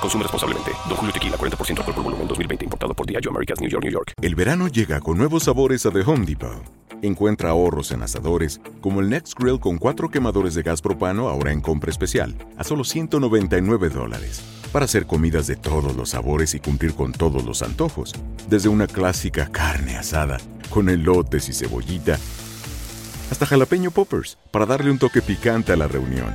Consume responsablemente. Don Julio Tequila, 40% alcohol por volumen, 2020. Importado por Diageo Americas, New York, New York. El verano llega con nuevos sabores a The Home Depot. Encuentra ahorros en asadores, como el Next Grill con cuatro quemadores de gas propano ahora en compra especial, a solo 199 dólares. Para hacer comidas de todos los sabores y cumplir con todos los antojos. Desde una clásica carne asada, con elotes y cebollita, hasta jalapeño poppers, para darle un toque picante a la reunión.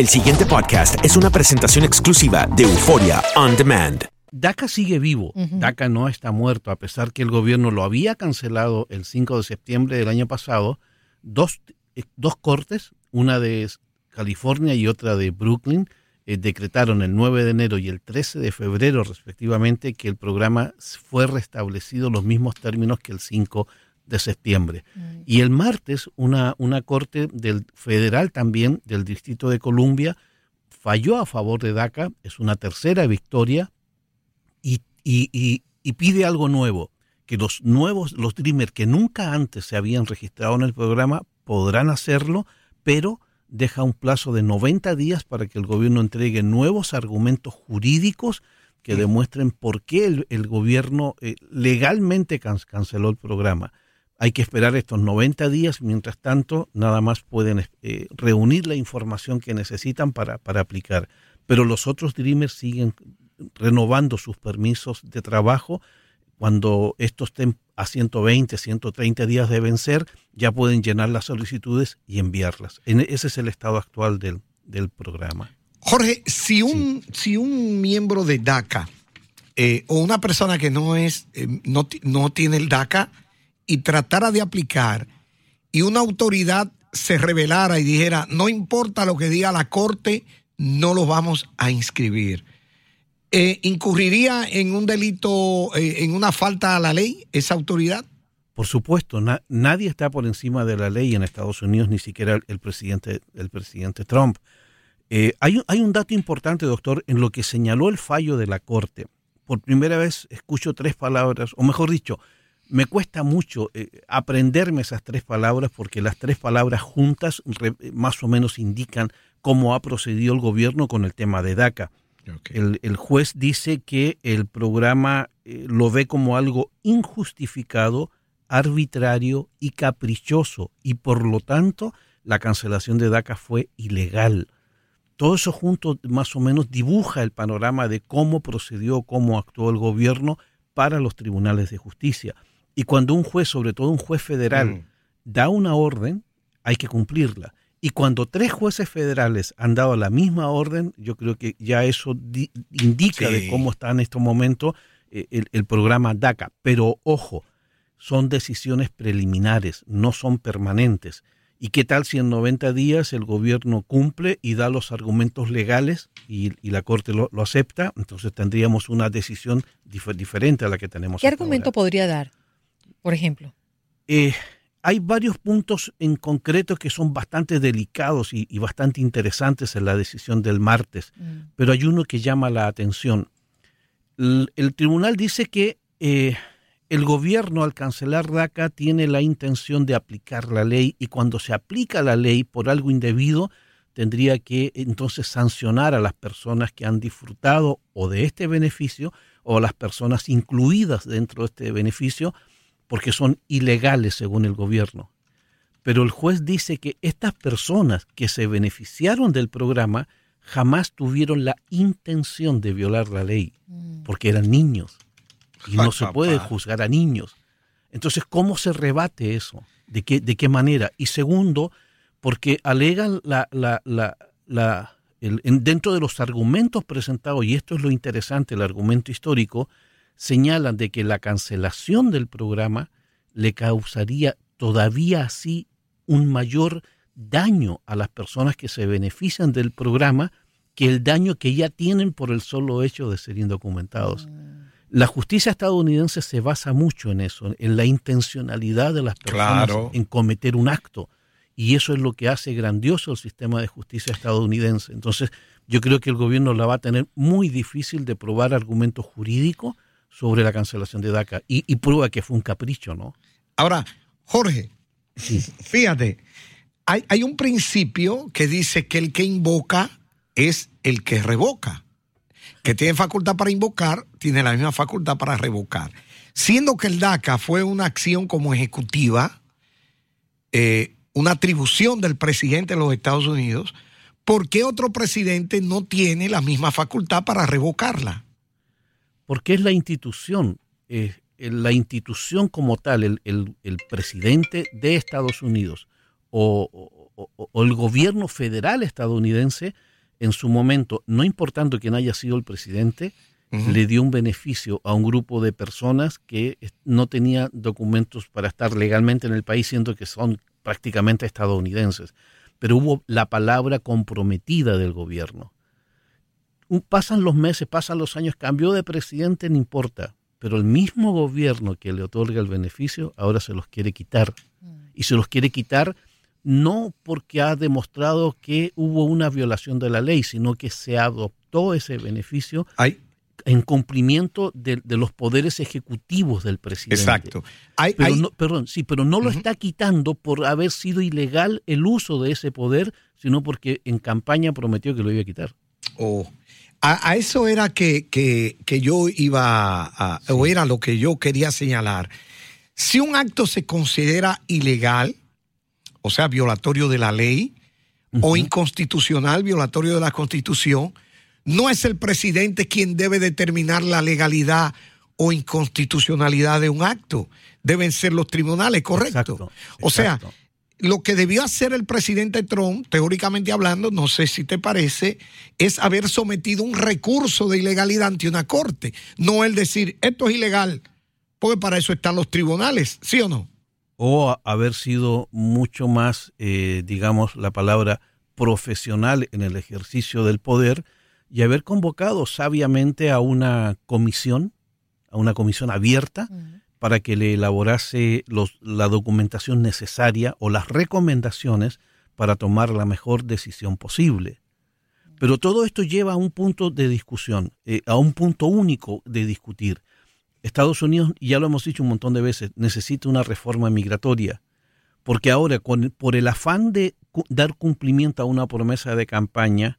El siguiente podcast es una presentación exclusiva de Euforia On Demand. DACA sigue vivo. DACA no está muerto, a pesar que el gobierno lo había cancelado el 5 de septiembre del año pasado. Dos, eh, dos cortes, una de California y otra de Brooklyn, eh, decretaron el 9 de enero y el 13 de febrero, respectivamente, que el programa fue restablecido en los mismos términos que el 5 de septiembre. Y el martes una, una corte del federal también del Distrito de Columbia falló a favor de DACA, es una tercera victoria, y, y, y, pide algo nuevo, que los nuevos, los Dreamers que nunca antes se habían registrado en el programa podrán hacerlo, pero deja un plazo de 90 días para que el gobierno entregue nuevos argumentos jurídicos que demuestren por qué el, el gobierno eh, legalmente canceló el programa. Hay que esperar estos 90 días, mientras tanto, nada más pueden eh, reunir la información que necesitan para, para aplicar. Pero los otros Dreamers siguen renovando sus permisos de trabajo. Cuando estos estén a 120, 130 días de vencer, ya pueden llenar las solicitudes y enviarlas. ese es el estado actual del, del programa. Jorge, si un, si un miembro de DACA eh, o una persona que no es, eh, no, no tiene el DACA, y tratara de aplicar y una autoridad se revelara y dijera, no importa lo que diga la Corte, no lo vamos a inscribir. Eh, ¿Incurriría en un delito, eh, en una falta a la ley esa autoridad? Por supuesto, nadie está por encima de la ley en Estados Unidos, ni siquiera el, presidente, el presidente Trump. Eh, hay, hay un dato importante, doctor, en lo que señaló el fallo de la Corte. Por primera vez escucho tres palabras, o mejor dicho, me cuesta mucho eh, aprenderme esas tres palabras porque las tres palabras juntas más o menos indican cómo ha procedido el gobierno con el tema de DACA. El, juez dice que el programa eh, lo ve como algo injustificado, arbitrario y caprichoso y por lo tanto la cancelación de DACA fue ilegal. Todo eso junto más o menos dibuja el panorama de cómo procedió, cómo actuó el gobierno para los tribunales de justicia. Y cuando un juez, sobre todo un juez federal, mm. da una orden, hay que cumplirla. Y cuando tres jueces federales han dado la misma orden, yo creo que ya eso indica de cómo está en estos momentos eh, el, programa DACA. Pero ojo, son decisiones preliminares, no son permanentes. ¿Y qué tal si en 90 días el gobierno cumple y da los argumentos legales y, la Corte lo, acepta? Entonces tendríamos una decisión diferente a la que tenemos. ¿Qué argumento podría dar? Por ejemplo? Eh, hay varios puntos en concreto que son bastante delicados y, y bastante interesantes en la decisión del martes, Mm. pero hay uno que llama la atención. El, el tribunal dice que eh, el gobierno al cancelar DACA tiene la intención de aplicar la ley y cuando se aplica la ley por algo indebido, tendría que entonces sancionar a las personas que han disfrutado o de este beneficio o a las personas incluidas dentro de este beneficio porque son ilegales según el gobierno. Pero el juez dice que estas personas que se beneficiaron del programa jamás tuvieron la intención de violar la ley, porque eran niños. Y no se puede juzgar a niños. Entonces, ¿cómo se rebate eso? ¿De qué, de qué manera? Y segundo, porque alegan la, la, la, la- el- en- dentro de los argumentos presentados, y esto es lo interesante, el argumento histórico, señalan de que la cancelación del programa le causaría todavía así un mayor daño a las personas que se benefician del programa que el daño que ya tienen por el solo hecho de ser indocumentados. La justicia estadounidense se basa mucho en eso, en la intencionalidad de las personas Claro. en cometer un acto. Y eso es lo que hace grandioso el sistema de justicia estadounidense. Entonces, yo creo que el gobierno la va a tener muy difícil de probar argumentos jurídicos sobre la cancelación de DACA. Y, y prueba que fue un capricho, ¿no? Ahora, Jorge, fíjate, hay, hay un principio que dice que el que invoca es el que revoca. Que tiene facultad para invocar, tiene la misma facultad para revocar. Siendo que el DACA fue una acción como ejecutiva, eh, una atribución del presidente de los Estados Unidos, ¿por qué otro presidente no tiene la misma facultad para revocarla? Porque es la institución, eh, la institución como tal, el, el- el presidente de Estados Unidos o, o- o- o el gobierno federal estadounidense, en su momento, no importando quién haya sido el presidente, le dio un beneficio a un grupo de personas que no tenía documentos para estar legalmente en el país, siendo que son prácticamente estadounidenses. Pero hubo la palabra comprometida del gobierno pasan los meses, pasan los años, cambió de presidente, no importa, pero el mismo gobierno que le otorga el beneficio ahora se los quiere quitar. Y se los quiere quitar no porque ha demostrado que hubo una violación de la ley, sino que se adoptó ese beneficio Hay, en cumplimiento de, de los poderes ejecutivos del presidente. exacto. Hay, Pero hay- no, perdón, sí, pero no lo está quitando por haber sido ilegal el uso de ese poder, sino porque en campaña prometió que lo iba a quitar. Oh. A, a eso era que, que- que yo iba a, o era lo que yo quería señalar. Si un acto se considera ilegal, o sea, violatorio de la ley, o inconstitucional, violatorio de la constitución, no es el presidente quien debe determinar la legalidad o inconstitucionalidad de un acto. Deben ser los tribunales, correcto. Exacto, o sea. Lo que debió hacer el presidente Trump, teóricamente hablando, no sé si te parece, es haber sometido un recurso de ilegalidad ante una corte. No el decir, esto es ilegal, porque para eso están los tribunales, ¿sí o no? o haber sido mucho más, eh, digamos, la palabra profesional en el ejercicio del poder y haber convocado sabiamente a una comisión, a una comisión abierta, para que le elaborase la documentación necesaria o las recomendaciones para tomar la mejor decisión posible. Pero todo esto lleva a un punto de discusión, eh, a un punto único de discutir. Estados Unidos, ya lo hemos dicho un montón de veces, necesita una reforma migratoria, porque ahora por el afán de dar cumplimiento a una promesa de campaña,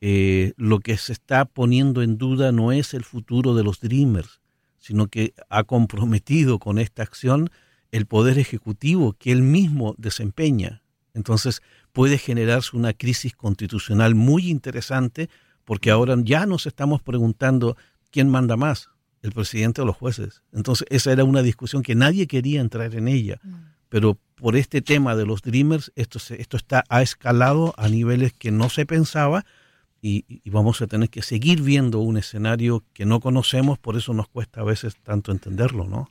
eh, lo que se está poniendo en duda no es el futuro de los Dreamers, sino que ha comprometido con esta acción el poder ejecutivo que él mismo desempeña. Entonces puede generarse una crisis constitucional muy interesante porque ahora ya nos estamos preguntando quién manda más, el presidente o los jueces. Entonces esa era una discusión que nadie quería entrar en ella, pero por este tema de los Dreamers esto, se- esto está ha escalado a niveles que no se pensaba y, y vamos a tener que seguir viendo un escenario que no conocemos, por eso nos cuesta a veces tanto entenderlo, ¿no?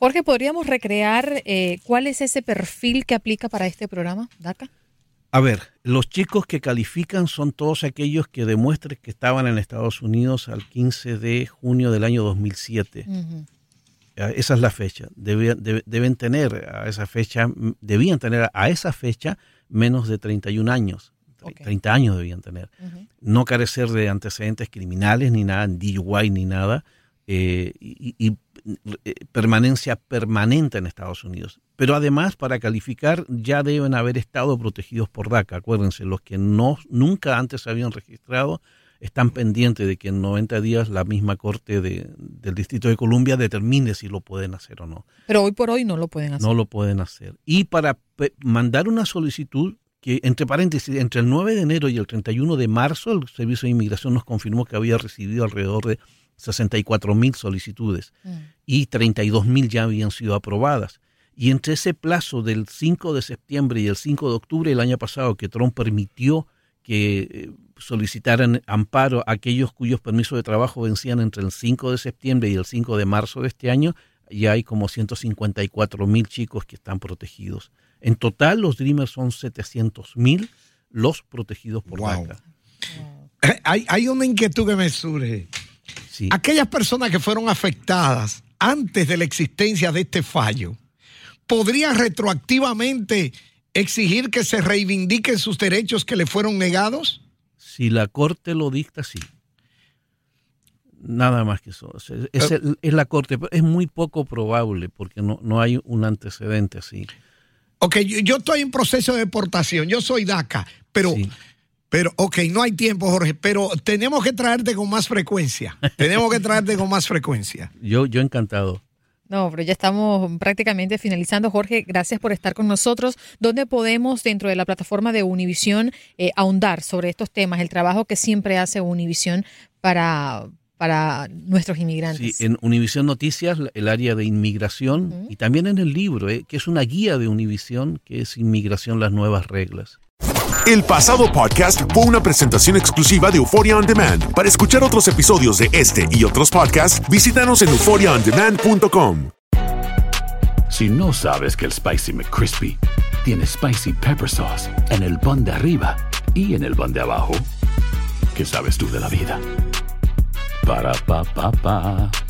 Jorge, ¿podríamos recrear eh, cuál es ese perfil que aplica para este programa, DACA? A ver, los chicos que califican son todos aquellos que demuestren que estaban en Estados Unidos al 15 de junio del año 2007. Ujú. esa es la fecha. deben tener a esa fecha, debían tener a esa fecha menos de 31 años. 30 años debían tener. No carecer de antecedentes criminales ni nada, DUI ni nada. Eh, y, eh, permanencia permanente en Estados Unidos. Pero además, para calificar, ya deben haber estado protegidos por DACA. Acuérdense, los que no, nunca antes se habían registrado están pendientes de que en 90 días la misma Corte de, del Distrito de Columbia determine si lo pueden hacer o no. Pero hoy por hoy no lo pueden hacer. No lo pueden hacer. Y para mandar una solicitud, que entre paréntesis, entre el 9 de enero y el 31 de marzo, el Servicio de Inmigración nos confirmó que había recibido alrededor de 64 mil solicitudes mm. y 32 mil ya habían sido aprobadas. Y entre ese plazo del 5 de septiembre y el 5 de octubre del año pasado que Trump permitió que eh, solicitaran amparo a aquellos cuyos permisos de trabajo vencían entre el 5 de septiembre y el 5 de marzo de este año, ya hay como 154 mil chicos que están protegidos. En total, los Dreamers son 700 mil los protegidos por DACA. Hay, hay una inquietud que me surge. Aquellas personas que fueron afectadas antes de la existencia de este fallo, ¿podrían retroactivamente exigir que se reivindiquen sus derechos que le fueron negados? Si la Corte lo dicta, sí. Nada más que eso. Es, eh. la Corte, es muy poco probable porque no, no hay un antecedente así. Ok, yo, estoy en proceso de deportación, yo soy DACA, pero pero, ok, no hay tiempo, Jorge, pero tenemos que traerte con más frecuencia. tenemos que traerte con más frecuencia. Yo, yo encantado. No, pero ya estamos prácticamente finalizando. Jorge, gracias por estar con nosotros. ¿Dónde podemos, dentro de la plataforma de Univisión, eh, ahondar sobre estos temas, el trabajo que siempre hace Univisión para, para nuestros inmigrantes. Sí, en Univisión Noticias, el área de inmigración, y también en el libro, eh, que es una guía de Univisión, que es Inmigración, las nuevas reglas. El pasado podcast fue una presentación exclusiva de Euphoria On Demand. Para escuchar otros episodios de este y otros podcasts, visítanos en euphoriaondemand.com. Si no sabes que el Spicy McCrispy tiene Spicy Pepper Sauce en el pan de arriba y en el pan de abajo, ¿qué sabes tú de la vida? Ba-da-ba-ba-ba.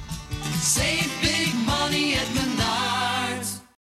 Save